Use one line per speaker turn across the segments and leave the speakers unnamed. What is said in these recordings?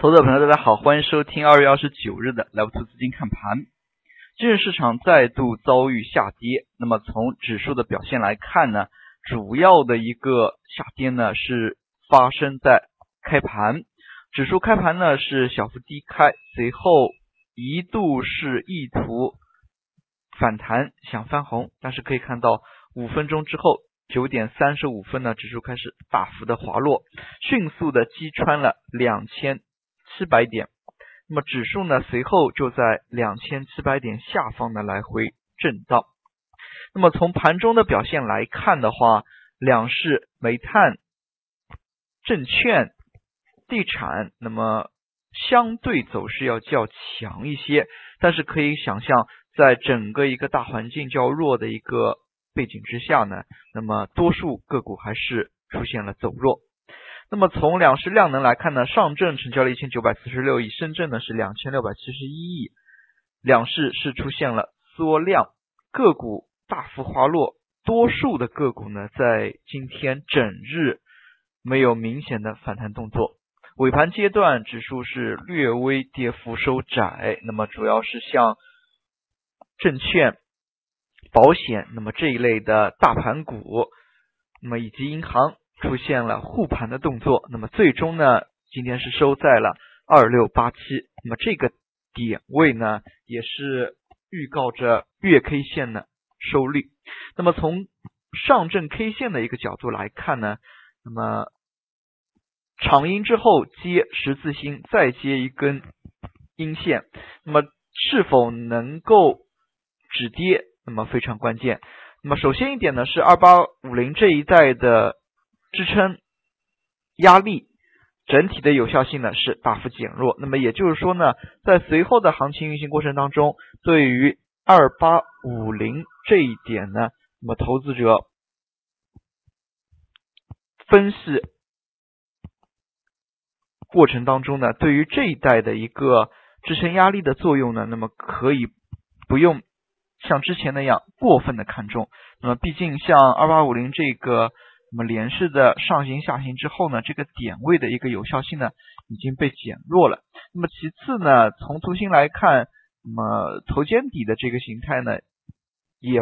投资者朋友，大家好，欢迎收听二月二十九日的 Live 图资金看盘。今日市场再度遭遇下跌，那么从指数的表现来看呢，主要的一个下跌呢是发生在开盘，指数开盘呢是小幅低开，随后一度是意图反弹想翻红，但是可以看到五分钟之后。九点三十五分呢，指数开始大幅的滑落，迅速的击穿了两千七百点。那么指数呢，随后就在两千七百点下方的来回震荡。那么从盘中的表现来看的话，两市煤炭、证券、地产，那么相对走势要较强一些。但是可以想象，在整个一个大环境较弱的一个。背景之下呢，那么多数个股还是出现了走弱。那么从两市量能来看呢，上证成交了一千九百四十六亿，深圳呢是两千六百七十一亿，两市是出现了缩量，个股大幅滑落，多数的个股呢在今天整日没有明显的反弹动作，尾盘阶段指数是略微跌幅收窄，那么主要是像证券。保险，那么这一类的大盘股，那么以及银行出现了护盘的动作，那么最终呢，今天是收在了二六八七，那么这个点位呢，也是预告着月 K 线的收率。那么从上证 K 线的一个角度来看呢，那么长阴之后接十字星，再接一根阴线，那么是否能够止跌？那么非常关键。那么首先一点呢，是二八五零这一带的支撑压力整体的有效性呢是大幅减弱。那么也就是说呢，在随后的行情运行过程当中，对于二八五零这一点呢，那么投资者分析过程当中呢，对于这一带的一个支撑压力的作用呢，那么可以不用。像之前那样过分的看重，那么毕竟像二八五零这个那么连续的上行下行之后呢，这个点位的一个有效性呢已经被减弱了。那么其次呢，从图形来看，那么头肩底的这个形态呢也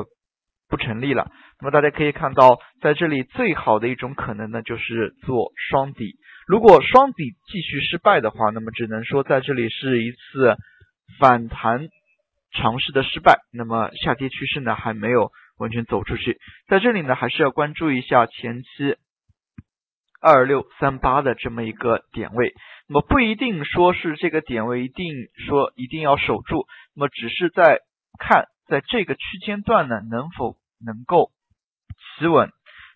不成立了。那么大家可以看到，在这里最好的一种可能呢就是做双底。如果双底继续失败的话，那么只能说在这里是一次反弹。尝试的失败，那么下跌趋势呢还没有完全走出去，在这里呢还是要关注一下前期二六三八的这么一个点位，那么不一定说是这个点位一定说一定要守住，那么只是在看在这个区间段呢能否能够企稳，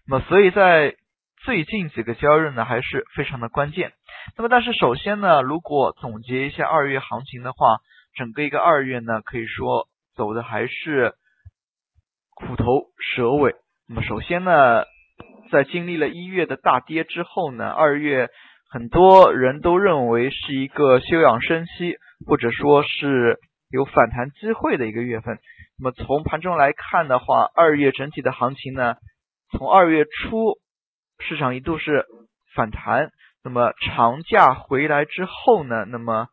那么所以在最近几个交易日呢还是非常的关键，那么但是首先呢如果总结一下二月行情的话。整个一个二月呢，可以说走的还是虎头蛇尾。那么首先呢，在经历了一月的大跌之后呢，二月很多人都认为是一个休养生息，或者说是有反弹机会的一个月份。那么从盘中来看的话，二月整体的行情呢，从二月初市场一度是反弹，那么长假回来之后呢，那么。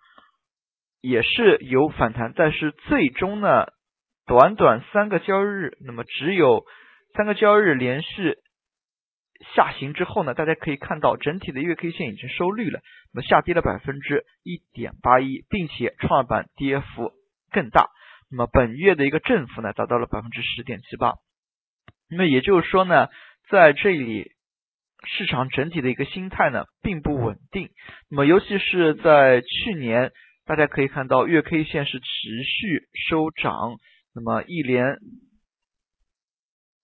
也是有反弹，但是最终呢，短短三个交易日，那么只有三个交易日连续下行之后呢，大家可以看到整体的月 K 线已经收绿了，那么下跌了百分之一点八一，并且创业板跌幅更大，那么本月的一个振幅呢达到了百分之十点七八，那么也就是说呢，在这里市场整体的一个心态呢并不稳定，那么尤其是在去年。大家可以看到，月 K 线是持续收涨，那么一连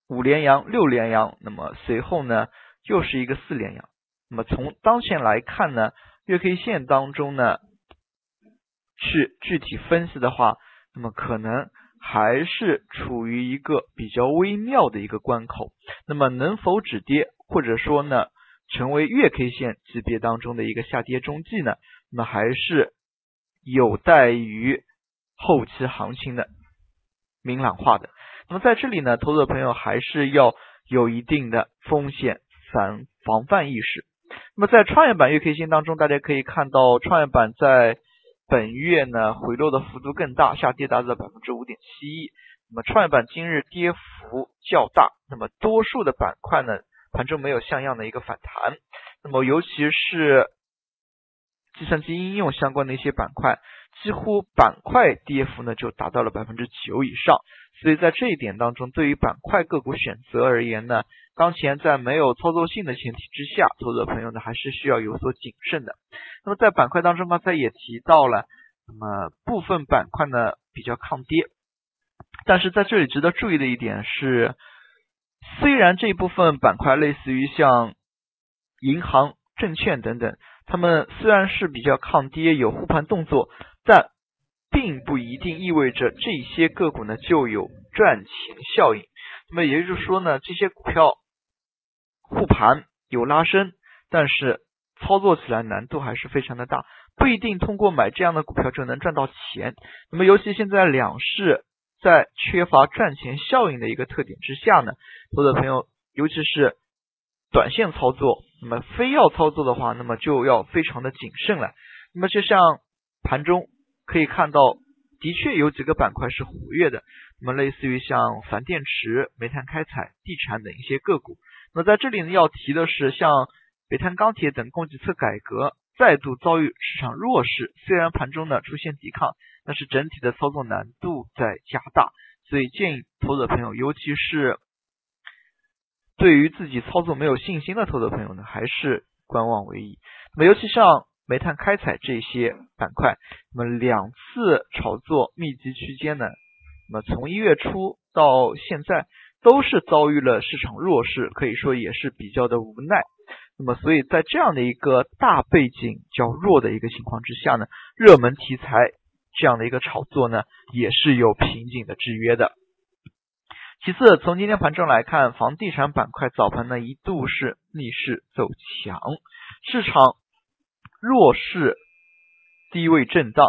五连阳、六连阳，那么随后呢又是一个四连阳。那么从当前来看呢，月 K 线当中呢，去具体分析的话，那么可能还是处于一个比较微妙的一个关口。那么能否止跌，或者说呢，成为月 K 线级别当中的一个下跌中继呢？那么还是。有待于后期行情的明朗化的。那么在这里呢，投资者朋友还是要有一定的风险防防范意识。那么在创业板月 K 线当中，大家可以看到创业板在本月呢回落的幅度更大，下跌达到了百分之五点七一。那么创业板今日跌幅较大，那么多数的板块呢盘中没有像样的一个反弹。那么尤其是计算机应用相关的一些板块，几乎板块跌幅呢就达到了百分之九以上。所以在这一点当中，对于板块个股选择而言呢，当前在没有操作性的前提之下，投资者朋友呢还是需要有所谨慎的。那么在板块当中，刚才也提到了，那么部分板块呢比较抗跌，但是在这里值得注意的一点是，虽然这一部分板块类似于像银行、证券等等，他们虽然是比较抗跌，有护盘动作，但并不一定意味着这些个股呢就有赚钱效应。那么也就是说呢，这些股票护盘有拉升，但是操作起来难度还是非常的大，不一定通过买这样的股票就能赚到钱。那么尤其现在两市在缺乏赚钱效应的一个特点之下呢，投资者朋友尤其是短线操作，那么非要操作的话，那么就要非常的谨慎了。那么就像盘中。可以看到，的确有几个板块是活跃的。那么，类似于像钒电池、煤炭开采、地产等一些个股。那在这里呢，要提的是，像煤炭、钢铁等供给侧改革再度遭遇市场弱势，虽然盘中呢出现抵抗，但是整体的操作难度在加大。所以建议投资者朋友，尤其是对于自己操作没有信心的投资者朋友呢，还是观望为宜。那么，尤其像。煤炭开采这些板块，那么两次炒作密集区间呢，那么从一月初到现在都是遭遇了市场弱势，可以说也是比较的无奈。那么所以在这样的一个大背景较弱的一个情况之下呢，热门题材这样的一个炒作呢，也是有瓶颈的制约的。其次，从今天盘中来看，房地产板块早盘呢一度是逆势走强，市场。弱势低位震荡，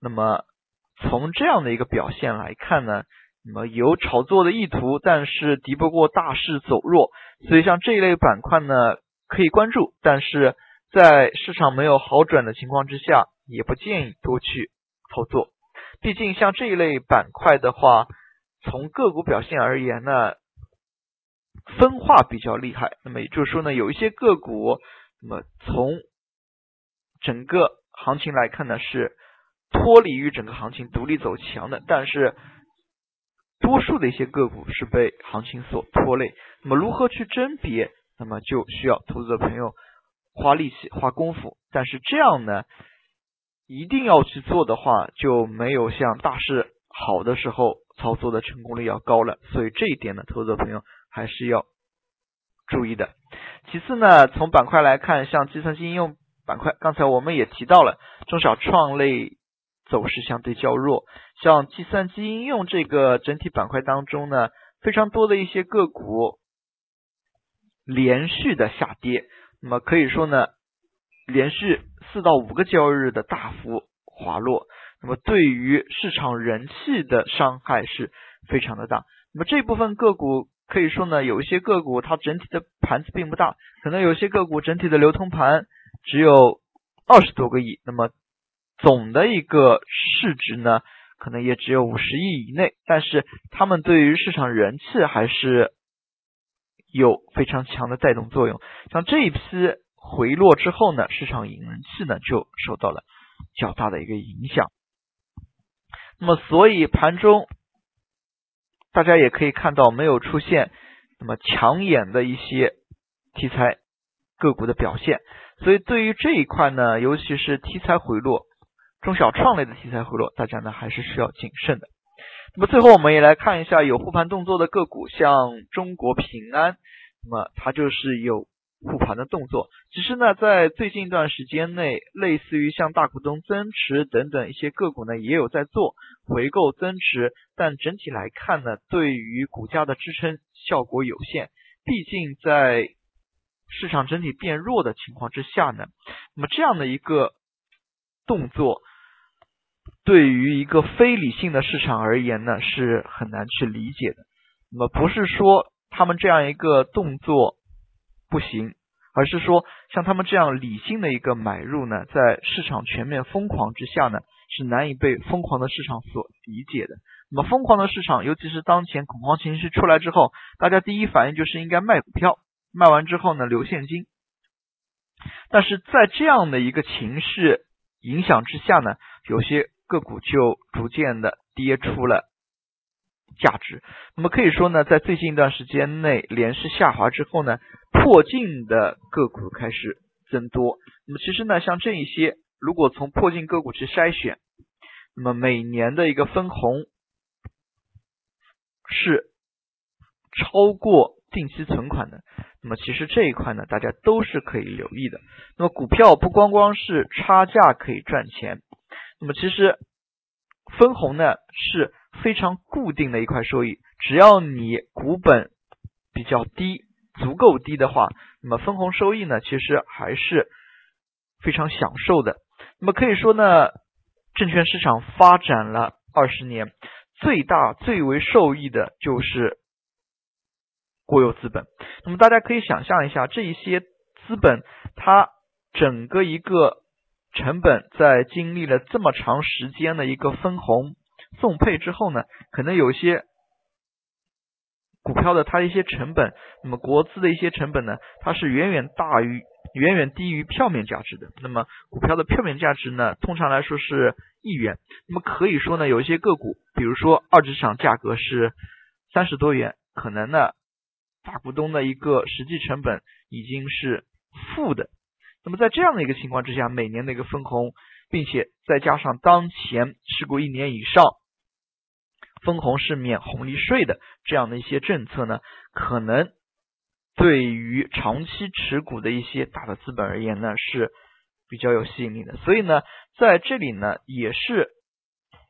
那么从这样的一个表现来看呢，那么有炒作的意图，但是敌不过大势走弱，所以像这一类板块呢可以关注，但是在市场没有好转的情况之下，也不建议多去操作。毕竟像这一类板块的话，从个股表现而言呢，分化比较厉害。那么也就是说呢，有一些个股，那么从整个行情来看呢，是脱离于整个行情独立走强的，但是多数的一些个股是被行情所拖累。那么如何去甄别？那么就需要投资者朋友花力气、花功夫。但是这样呢，一定要去做的话，就没有像大势好的时候操作的成功率要高了。所以这一点呢，投资者朋友还是要注意的。其次呢，从板块来看，像计算机应用。板块，刚才我们也提到了中小创类走势相对较弱，像计算机应用这个整体板块当中呢，非常多的一些个股连续的下跌，那么可以说呢，连续四到五个交易日的大幅滑落，那么对于市场人气的伤害是非常的大。那么这部分个股可以说呢，有一些个股它整体的盘子并不大，可能有些个股整体的流通盘。只有二十多个亿，那么总的一个市值呢，可能也只有五十亿以内。但是他们对于市场人气还是有非常强的带动作用。像这一批回落之后呢，市场引人气呢就受到了较大的一个影响。那么所以盘中大家也可以看到，没有出现那么抢眼的一些题材个股的表现。所以对于这一块呢，尤其是题材回落、中小创类的题材回落，大家呢还是需要谨慎的。那么最后我们也来看一下有护盘动作的个股，像中国平安，那么它就是有护盘的动作。其实呢，在最近一段时间内，类似于像大股东增持等等一些个股呢，也有在做回购增持，但整体来看呢，对于股价的支撑效果有限。毕竟在市场整体变弱的情况之下呢，那么这样的一个动作，对于一个非理性的市场而言呢，是很难去理解的。那么不是说他们这样一个动作不行，而是说像他们这样理性的一个买入呢，在市场全面疯狂之下呢，是难以被疯狂的市场所理解的。那么疯狂的市场，尤其是当前恐慌情绪出来之后，大家第一反应就是应该卖股票，卖完之后呢留现金。但是在这样的一个情绪影响之下呢，有些个股就逐渐的跌出了价值。那么可以说呢，在最近一段时间内连续下滑之后呢，破净的个股开始增多。那么其实呢，像这一些，如果从破净个股去筛选，那么每年的一个分红。是超过定期存款的，那么其实这一块呢，大家都是可以留意的。那么股票不光光是差价可以赚钱，那么其实分红呢是非常固定的一块收益，只要你股本比较低，足够低的话，那么分红收益呢其实还是非常享受的。那么可以说呢，证券市场发展了二十年。最大最为受益的就是国有资本。那么大家可以想象一下，这一些资本它整个一个成本，在经历了这么长时间的一个分红送配之后呢，可能有些股票的它一些成本，那么国资的一些成本呢，它是远远大于。远远低于票面价值的，那么股票的票面价值呢，通常来说是一元。那么可以说呢，有一些个股，比如说二级市场价格是三十多元，可能呢大股东的一个实际成本已经是负的。那么在这样的一个情况之下，每年的一个分红，并且再加上当前持股一年以上，分红是免红利税的这样的一些政策呢，可能。对于长期持股的一些大的资本而言呢，是比较有吸引力的。所以呢，在这里呢，也是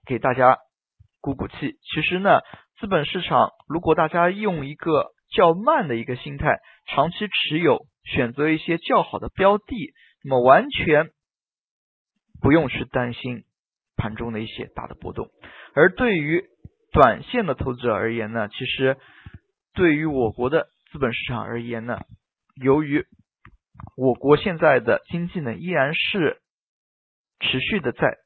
给大家鼓鼓气。其实呢，资本市场如果大家用一个较慢的一个心态，长期持有，选择一些较好的标的，那么完全不用去担心盘中的一些大的波动。而对于短线的投资者而言呢，其实对于我国的。资本市场而言呢，由于我国现在的经济呢依然是持续的在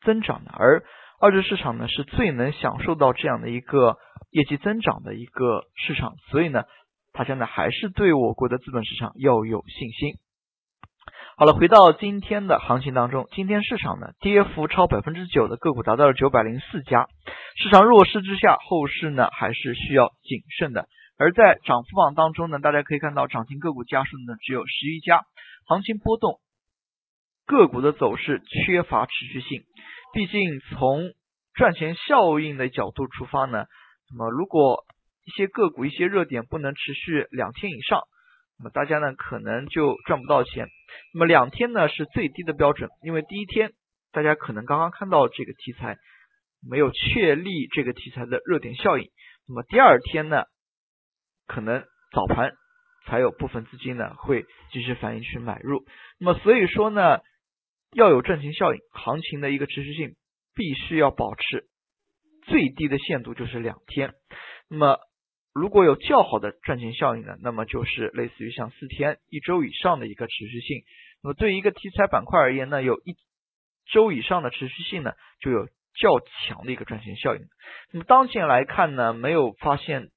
增长的，而二级市场呢是最能享受到这样的一个业绩增长的一个市场，所以呢，大家呢还是对我国的资本市场要有信心。好了，回到今天的行情当中，今天市场呢跌幅超百分之九的个股达到了九百零四家，市场弱势之下，后市呢还是需要谨慎的。而在涨幅榜当中呢，大家可以看到涨停个股家数呢只有十一家，行情波动，个股的走势缺乏持续性。毕竟从赚钱效应的角度出发呢，那么如果一些个股一些热点不能持续两天以上，那么大家呢可能就赚不到钱。那么两天呢是最低的标准，因为第一天大家可能刚刚看到这个题材，没有确立这个题材的热点效应。那么第二天呢？可能早盘才有部分资金呢会及时反应去买入，那么所以说呢要有赚钱效应，行情的一个持续性必须要保持最低的限度就是两天，那么如果有较好的赚钱效应呢，那么就是类似于像四天、一周以上的一个持续性。那么对于一个题材板块而言呢，有一周以上的持续性呢，就有较强的一个赚钱效应。那么当前来看呢，没有发现。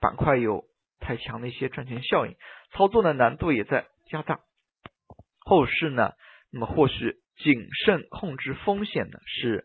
板块有太强的一些赚钱效应，操作的难度也在加大。后市呢，那么或许谨慎控制风险呢是